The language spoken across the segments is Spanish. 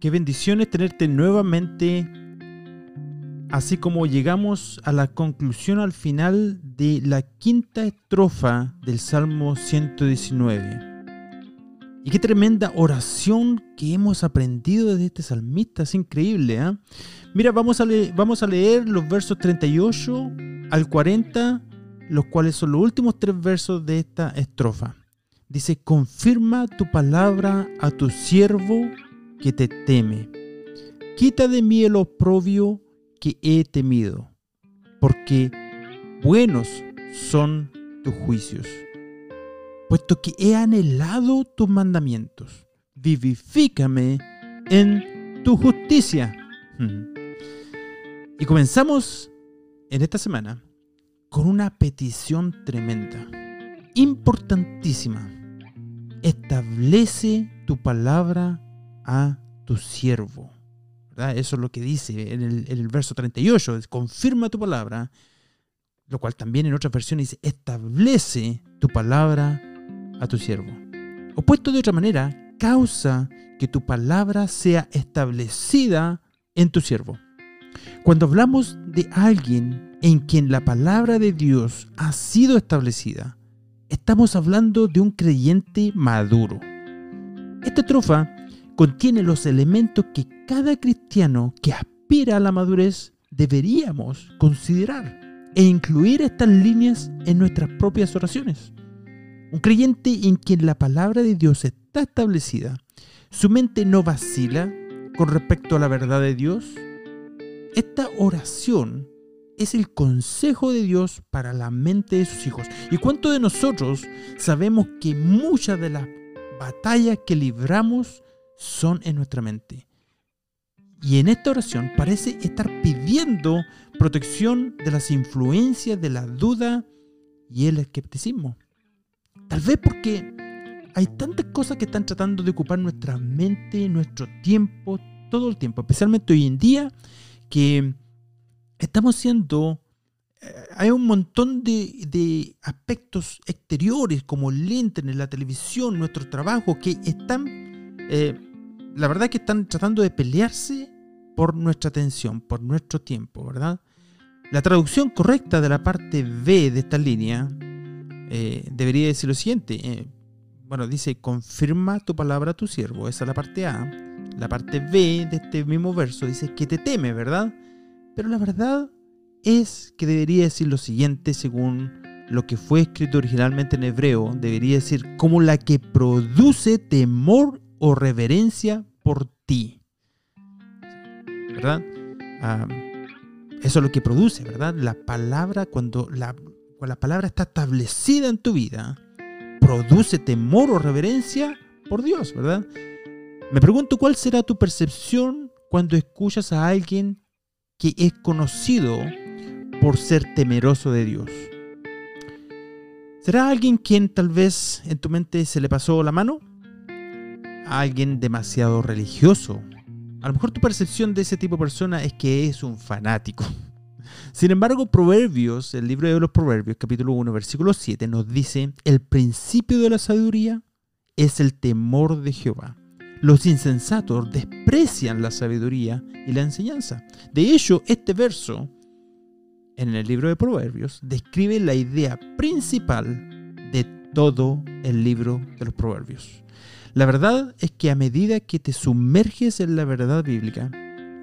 Qué bendiciones tenerte nuevamente, así como llegamos a la conclusión al final de la quinta estrofa del Salmo 119. Y qué tremenda oración que hemos aprendido de este salmista, es increíble. ¿eh? Mira, vamos a, vamos a leer los versos 38 al 40, los cuales son los últimos tres versos de esta estrofa. Dice, confirma tu palabra a tu siervo que te teme. Quita de mí el oprobio que he temido, porque buenos son tus juicios, puesto que he anhelado tus mandamientos. Vivifícame en tu justicia. Y comenzamos en esta semana con una petición tremenda, importantísima. Establece tu palabra a tu siervo. Eso es lo que dice en el, verso 38, confirma tu palabra, lo cual también en otras versiones dice, establece tu palabra a tu siervo. O puesto de otra manera, causa que tu palabra sea establecida en tu siervo. Cuando hablamos de alguien en quien la palabra de Dios ha sido establecida, estamos hablando de un creyente maduro. Esta trofa contiene los elementos que cada cristiano que aspira a la madurez deberíamos considerar e incluir estas líneas en nuestras propias oraciones. Un creyente en quien la palabra de Dios está establecida, su mente no vacila con respecto a la verdad de Dios. Esta oración es el consejo de Dios para la mente de sus hijos. ¿Y cuántos de nosotros sabemos que muchas de las batallas que libramos son en nuestra mente. Y en esta oración parece estar pidiendo protección de las influencias de la duda y el escepticismo. Tal vez porque hay tantas cosas que están tratando de ocupar nuestra mente, nuestro tiempo, todo el tiempo, especialmente hoy en día, que estamos siendo... Eh, hay un montón de, aspectos exteriores como el internet, la televisión, nuestro trabajo, que están eh, la verdad es que están tratando de pelearse por nuestra atención, por nuestro tiempo, ¿verdad? La traducción correcta de la parte B de esta línea eh, debería decir lo siguiente. Eh, bueno, dice, confirma tu palabra a tu siervo. Esa es la parte A. La parte B de este mismo verso dice que te teme, ¿verdad? Pero la verdad es que debería decir lo siguiente según lo que fue escrito originalmente en hebreo. Debería decir como la que produce temor o reverencia por ti. ¿Verdad? eso es lo que produce, ¿verdad? La palabra, cuando la, cuando la palabra está establecida en tu vida, produce temor o reverencia por Dios, ¿verdad? Me pregunto cuál será tu percepción cuando escuchas a alguien que es conocido por ser temeroso de Dios. ¿Será alguien quien tal vez en tu mente se le pasó la mano? Alguien demasiado religioso. A lo mejor tu percepción de ese tipo de persona es que es un fanático. Sin embargo, Proverbios, el libro de los Proverbios, capítulo 1, versículo 7, nos dice, el principio de la sabiduría es el temor de Jehová. Los insensatos desprecian la sabiduría y la enseñanza. De hecho, este verso, en el libro de Proverbios, describe la idea principal de todo el libro de los Proverbios. La verdad es que a medida que te sumerges en la verdad bíblica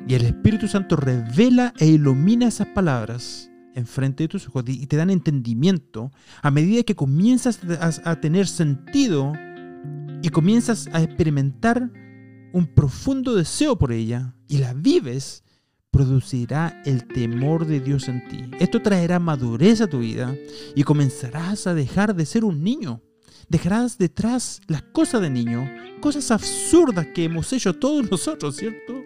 y el Espíritu Santo revela e ilumina esas palabras enfrente de tus ojos y te dan entendimiento, a medida que comienzas a, tener sentido y comienzas a experimentar un profundo deseo por ella y la vives, producirá el temor de Dios en ti. Esto traerá madurez a tu vida y comenzarás a dejar de ser un niño dejarás detrás las cosas de niño, cosas absurdas que hemos hecho todos nosotros, ¿cierto?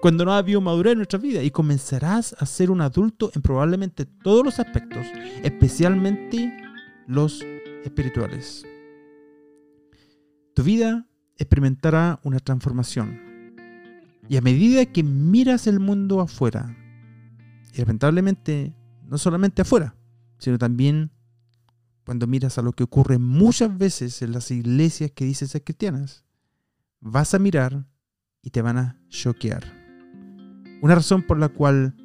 Cuando no ha habido madurez en nuestra vida y comenzarás a ser un adulto en probablemente todos los aspectos, especialmente los espirituales. Tu vida experimentará una transformación. Y a medida que miras el mundo afuera, y lamentablemente no solamente afuera, sino también cuando miras a lo que ocurre muchas veces en las iglesias que dicen ser cristianas, vas a mirar y te van a choquear. Una razón por la cual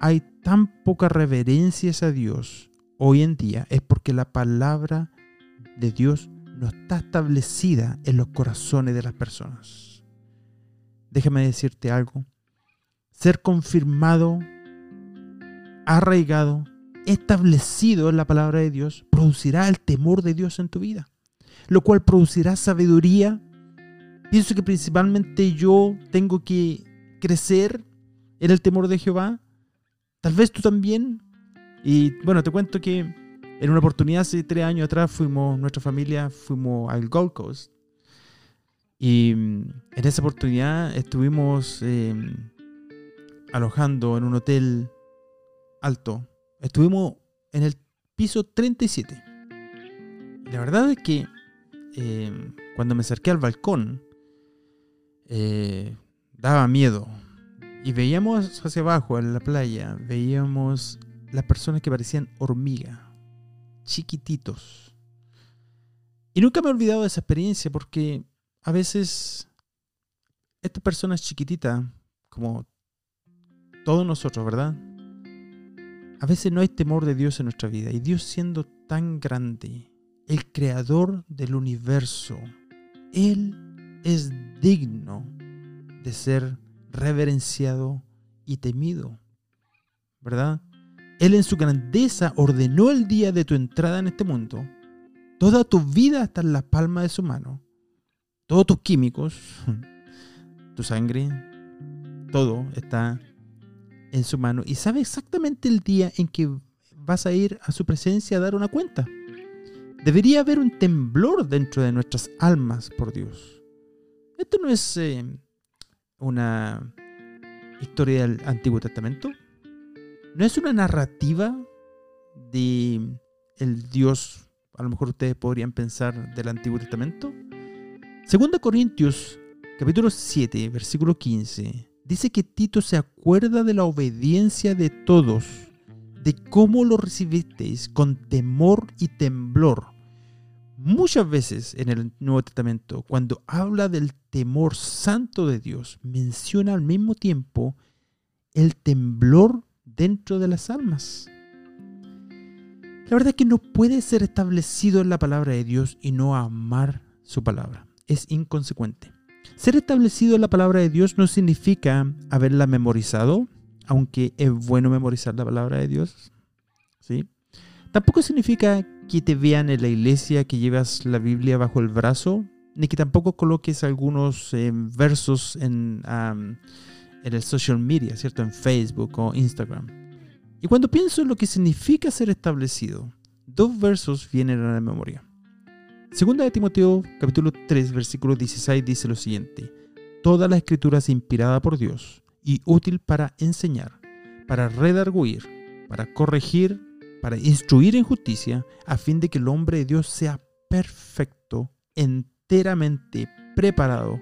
hay tan poca reverencia a Dios hoy en día es porque la palabra de Dios no está establecida en los corazones de las personas. Déjame decirte algo. Ser confirmado, arraigado, establecido en la palabra de Dios producirá el temor de Dios en tu vida, lo cual producirá sabiduría. Pienso que principalmente yo tengo que crecer en el temor de Jehová. Tal vez tú también. Y bueno, te cuento que en una oportunidad hace tres años atrás fuimos, nuestra familia, fuimos al Gold Coast. Y mm, en esa oportunidad estuvimos em, alojando en un hotel alto. Estuvimos en el piso 37. La verdad es que em, cuando me acerqué al balcón, eh, daba miedo. Y veíamos hacia abajo, en la playa, veíamos las personas que parecían hormigas, chiquititos. Y nunca me he olvidado de esa experiencia porque a veces estas personas chiquititas, como todos nosotros, ¿verdad? A veces no hay temor de Dios en nuestra vida. Y Dios siendo tan grande, el creador del universo, Él es digno de ser reverenciado y temido, ¿verdad? Él en su grandeza ordenó el día de tu entrada en este mundo. Toda tu vida está en la palma de su mano. Todos tus químicos, tu sangre, todo está en su mano. Y sabe exactamente el día en que vas a ir a su presencia a dar una cuenta. Debería haber un temblor dentro de nuestras almas por Dios. Esto no es eh, una historia del Antiguo Testamento. No es una narrativa de el Dios, a lo mejor ustedes podrían pensar, del Antiguo Testamento. Segunda Corintios, capítulo 7, versículo 15, dice que Tito se acuerda de la obediencia de todos, de cómo lo recibisteis con temor y temblor Muchas veces en el Nuevo Testamento, cuando habla del temor santo de Dios, menciona al mismo tiempo el temblor dentro de las almas. La verdad es que no puede ser establecido en la palabra de Dios y no amar su palabra. Es inconsecuente. Ser establecido en la palabra de Dios no significa haberla memorizado, aunque es bueno memorizar la palabra de Dios. ¿sí? Tampoco significa que te vean en la iglesia que llevas la Biblia bajo el brazo, ni que tampoco coloques algunos eh, versos en, en el social media, ¿cierto? En Facebook o Instagram. Y cuando pienso en lo que significa ser establecido, dos versos vienen a la memoria. Segunda de Timoteo, capítulo 3, versículo 16, dice lo siguiente. Toda la escritura es inspirada por Dios y útil para enseñar, para redarguir, para corregir, para instruir en justicia, a fin de que el hombre de Dios sea perfecto, enteramente preparado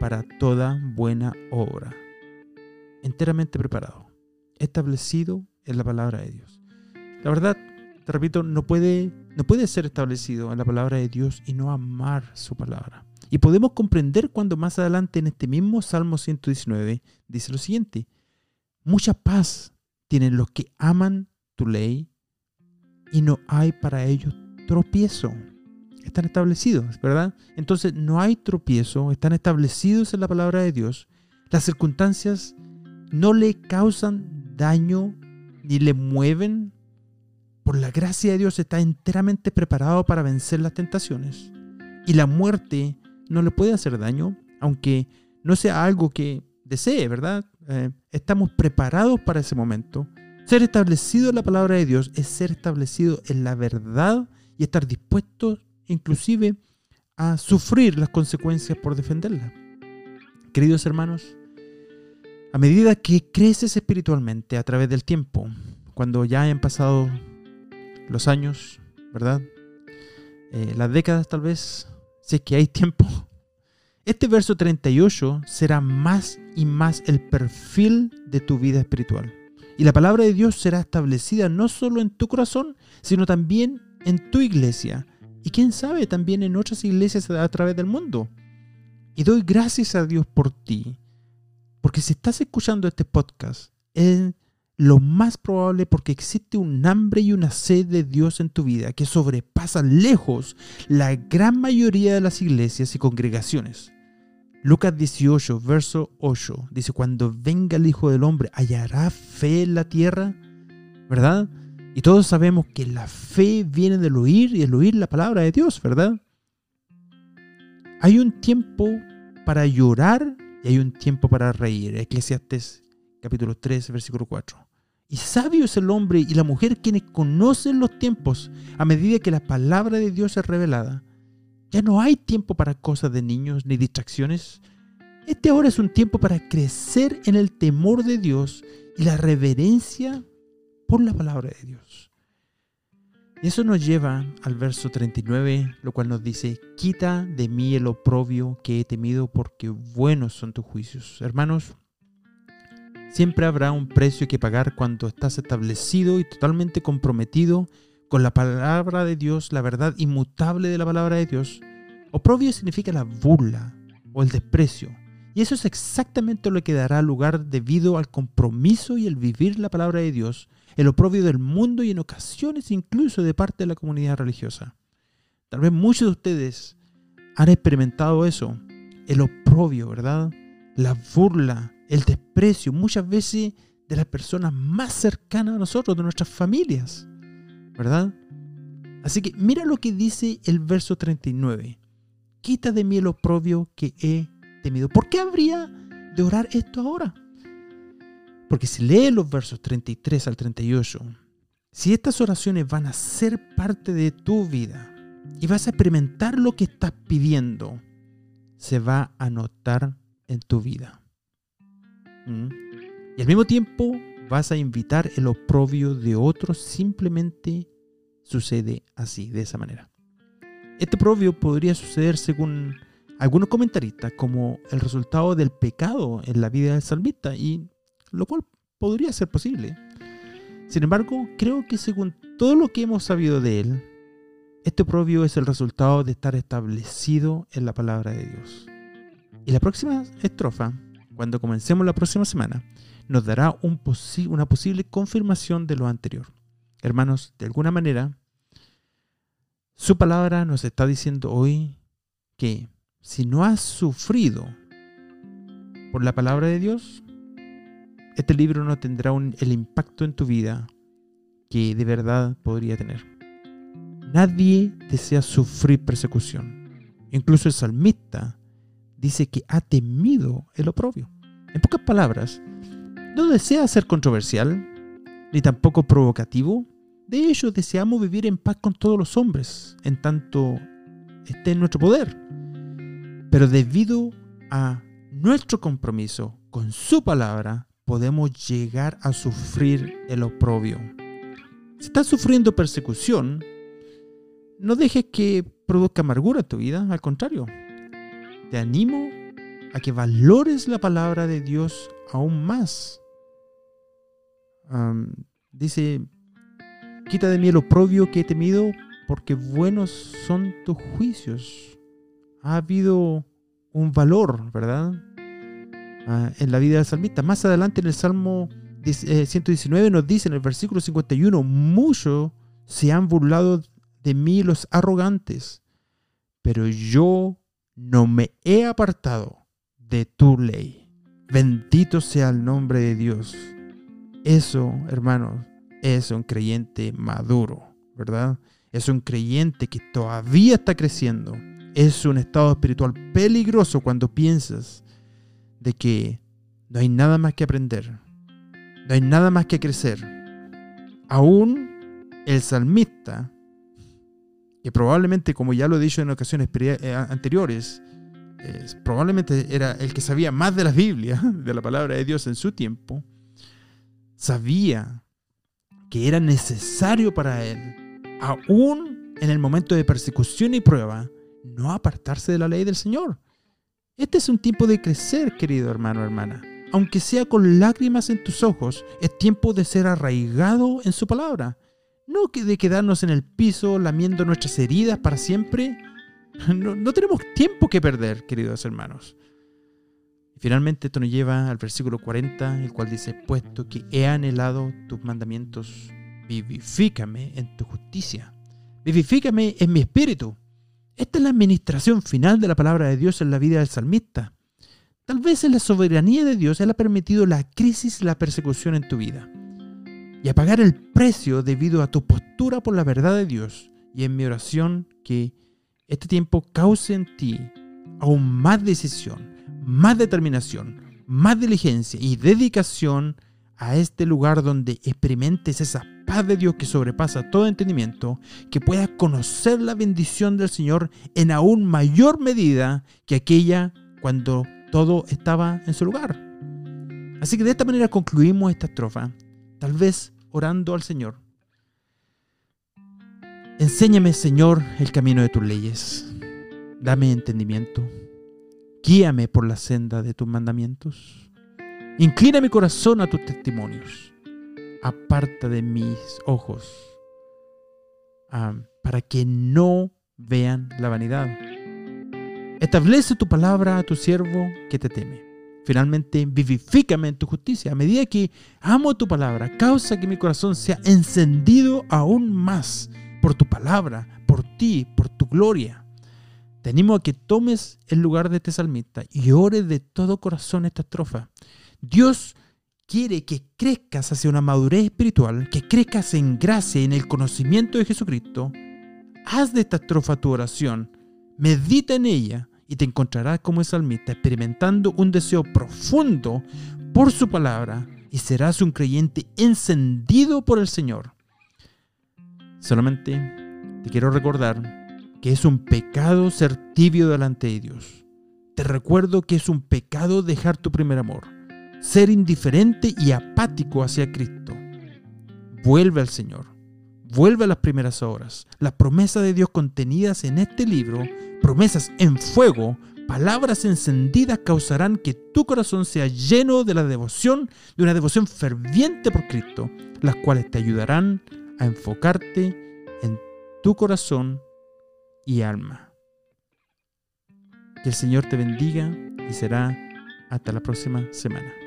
para toda buena obra. Enteramente preparado, establecido en la palabra de Dios. La verdad, te repito, no puede, no puede ser establecido en la palabra de Dios y no amar su palabra. Y podemos comprender cuando más adelante en este mismo Salmo 119 dice lo siguiente, mucha paz tienen los que aman tu ley y no hay para ellos tropiezo. Están establecidos, ¿verdad? Entonces no hay tropiezo, están establecidos en la palabra de Dios. Las circunstancias no le causan daño ni le mueven. Por la gracia de Dios está enteramente preparado para vencer las tentaciones. Y la muerte no le puede hacer daño, aunque no sea algo que desee, ¿verdad? Eh, estamos preparados para ese momento. Ser establecido en la palabra de Dios es ser establecido en la verdad y estar dispuesto inclusive a sufrir las consecuencias por defenderla. Queridos hermanos, a medida que creces espiritualmente a través del tiempo, cuando ya hayan pasado los años, ¿verdad? Eh, las décadas tal vez, si es que hay tiempo, este verso 38 será más y más el perfil de tu vida espiritual. Y la palabra de Dios será establecida no solo en tu corazón, sino también en tu iglesia. Y quién sabe, también en otras iglesias a través del mundo. Y doy gracias a Dios por ti, Porque si estás escuchando este podcast, es lo más probable porque existe un hambre y una sed de Dios en tu vida que sobrepasa lejos la gran mayoría de las iglesias y congregaciones. Lucas 18, verso 8, dice, cuando venga el Hijo del Hombre, ¿hallará fe en la tierra? ¿Verdad? Y todos sabemos que la fe viene del oír y el oír la palabra de Dios, ¿verdad? Hay un tiempo para llorar y hay un tiempo para reír. Eclesiastes capítulo 3, versículo 4. Y sabio es el hombre y la mujer quienes conocen los tiempos a medida que la palabra de Dios es revelada. Ya no hay tiempo para cosas de niños ni distracciones. Este ahora es un tiempo para crecer en el temor de Dios y la reverencia por la palabra de Dios. Y eso nos lleva al verso 39, lo cual nos dice, quita de mí el oprobio que he temido porque buenos son tus juicios. Hermanos, siempre habrá un precio que pagar cuando estás establecido y totalmente comprometido con la palabra de Dios, la verdad inmutable de la palabra de Dios. Oprobio significa la burla o el desprecio. Y eso es exactamente lo que dará lugar debido al compromiso y el vivir la palabra de Dios el oprobio del mundo y en ocasiones incluso de parte de la comunidad religiosa. Tal vez muchos de ustedes han experimentado eso, el oprobio, ¿verdad? La burla, el desprecio, muchas veces de las personas más cercanas a nosotros, de nuestras familias, ¿verdad? Así que mira lo que dice el verso 39. Quita de mí el oprobio que he temido. ¿Por qué habría de orar esto ahora? Porque si lees los versos 33 al 38, si estas oraciones van a ser parte de tu vida y vas a experimentar lo que estás pidiendo, se va a notar en tu vida. ¿Mm? Y al mismo tiempo vas a invitar el oprobio de otros, simplemente sucede así, de esa manera. Este oprobio podría suceder según algunos comentaristas como el resultado del pecado en la vida del salmista y lo cual podría ser posible. Sin embargo, creo que según todo lo que hemos sabido de él, este oprobio es el resultado de estar establecido en la palabra de Dios. Y la próxima estrofa, cuando comencemos la próxima semana, nos dará un una posible confirmación de lo anterior. Hermanos, de alguna manera, su palabra nos está diciendo hoy que si no has sufrido por la palabra de Dios, este libro no tendrá el impacto en tu vida que de verdad podría tener. Nadie desea sufrir persecución. Incluso el salmista dice que ha temido el oprobio. En pocas palabras, no desea ser controversial, ni tampoco provocativo. De hecho, deseamos vivir en paz con todos los hombres, en tanto esté en nuestro poder. Pero debido a nuestro compromiso con su palabra, podemos llegar a sufrir el oprobio. Si estás sufriendo persecución, no dejes que produzca amargura en tu vida, al contrario. Te animo a que valores la palabra de Dios aún más. dice, quita de mí el oprobio que he temido, porque buenos son tus juicios. Ha habido un valor, ¿verdad? Ah, en la vida del salmista. Más adelante en el Salmo 119 eh, nos dice en el versículo 51, muchos se han burlado de mí los arrogantes, pero yo no me he apartado de tu ley. Bendito sea el nombre de Dios. Eso, hermanos, es un creyente maduro, ¿verdad? Es un creyente que todavía está creciendo. Es un estado espiritual peligroso cuando piensas de que no hay nada más que aprender, no hay nada más que crecer. Aún el salmista, que probablemente, como ya lo he dicho en ocasiones eh, anteriores, probablemente era el que sabía más de la Biblia, de la palabra de Dios en su tiempo, sabía que era necesario para él, aún en el momento de persecución y prueba, no apartarse de la ley del Señor. Este es un tiempo de crecer, querido hermano hermana. Aunque sea con lágrimas en tus ojos, es tiempo de ser arraigado en su palabra. No de quedarnos en el piso lamiendo nuestras heridas para siempre. No, tenemos tiempo que perder, queridos hermanos. Finalmente esto nos lleva al versículo 40, el cual dice, puesto que he anhelado tus mandamientos, vivifícame en tu justicia, vivifícame en mi espíritu. Esta es la administración final de la palabra de Dios en la vida del salmista. Tal vez en la soberanía de Dios Él ha permitido la crisis y la persecución en tu vida. Y a pagar el precio debido a tu postura por la verdad de Dios. Y en mi oración que este tiempo cause en ti aún más decisión, más determinación, más diligencia y dedicación a este lugar donde experimentes esa paz de Dios que sobrepasa todo entendimiento, que puedas conocer la bendición del Señor en aún mayor medida que aquella cuando todo estaba en su lugar. Así que de esta manera concluimos esta estrofa, tal vez orando al Señor. Enséñame, Señor, el camino de tus leyes. Dame entendimiento. Guíame por la senda de tus mandamientos. Inclina mi corazón a tus testimonios. Aparta de mis ojos para que no vean la vanidad. Establece tu palabra a tu siervo que te teme. Finalmente, vivifícame en tu justicia. A medida que amo tu palabra, causa que mi corazón sea encendido aún más por tu palabra, por ti, por tu gloria. Te animo a que tomes el lugar de este salmista y ores de todo corazón esta estrofa. Dios quiere que crezcas hacia una madurez espiritual, que crezcas en gracia y en el conocimiento de Jesucristo. Haz de esta estrofa tu oración, medita en ella y te encontrarás como el salmista experimentando un deseo profundo por su palabra y serás un creyente encendido por el Señor. Solamente te quiero recordar que es un pecado ser tibio delante de Dios. Te recuerdo que es un pecado dejar tu primer amor, ser indiferente y apático hacia Cristo. Vuelve al Señor, vuelve a las primeras horas. Las promesas de Dios contenidas en este libro, promesas en fuego, palabras encendidas causarán que tu corazón sea lleno de la devoción, de una devoción ferviente por Cristo, las cuales te ayudarán a enfocarte en tu corazón y alma. Que el Señor te bendiga y será hasta la próxima semana.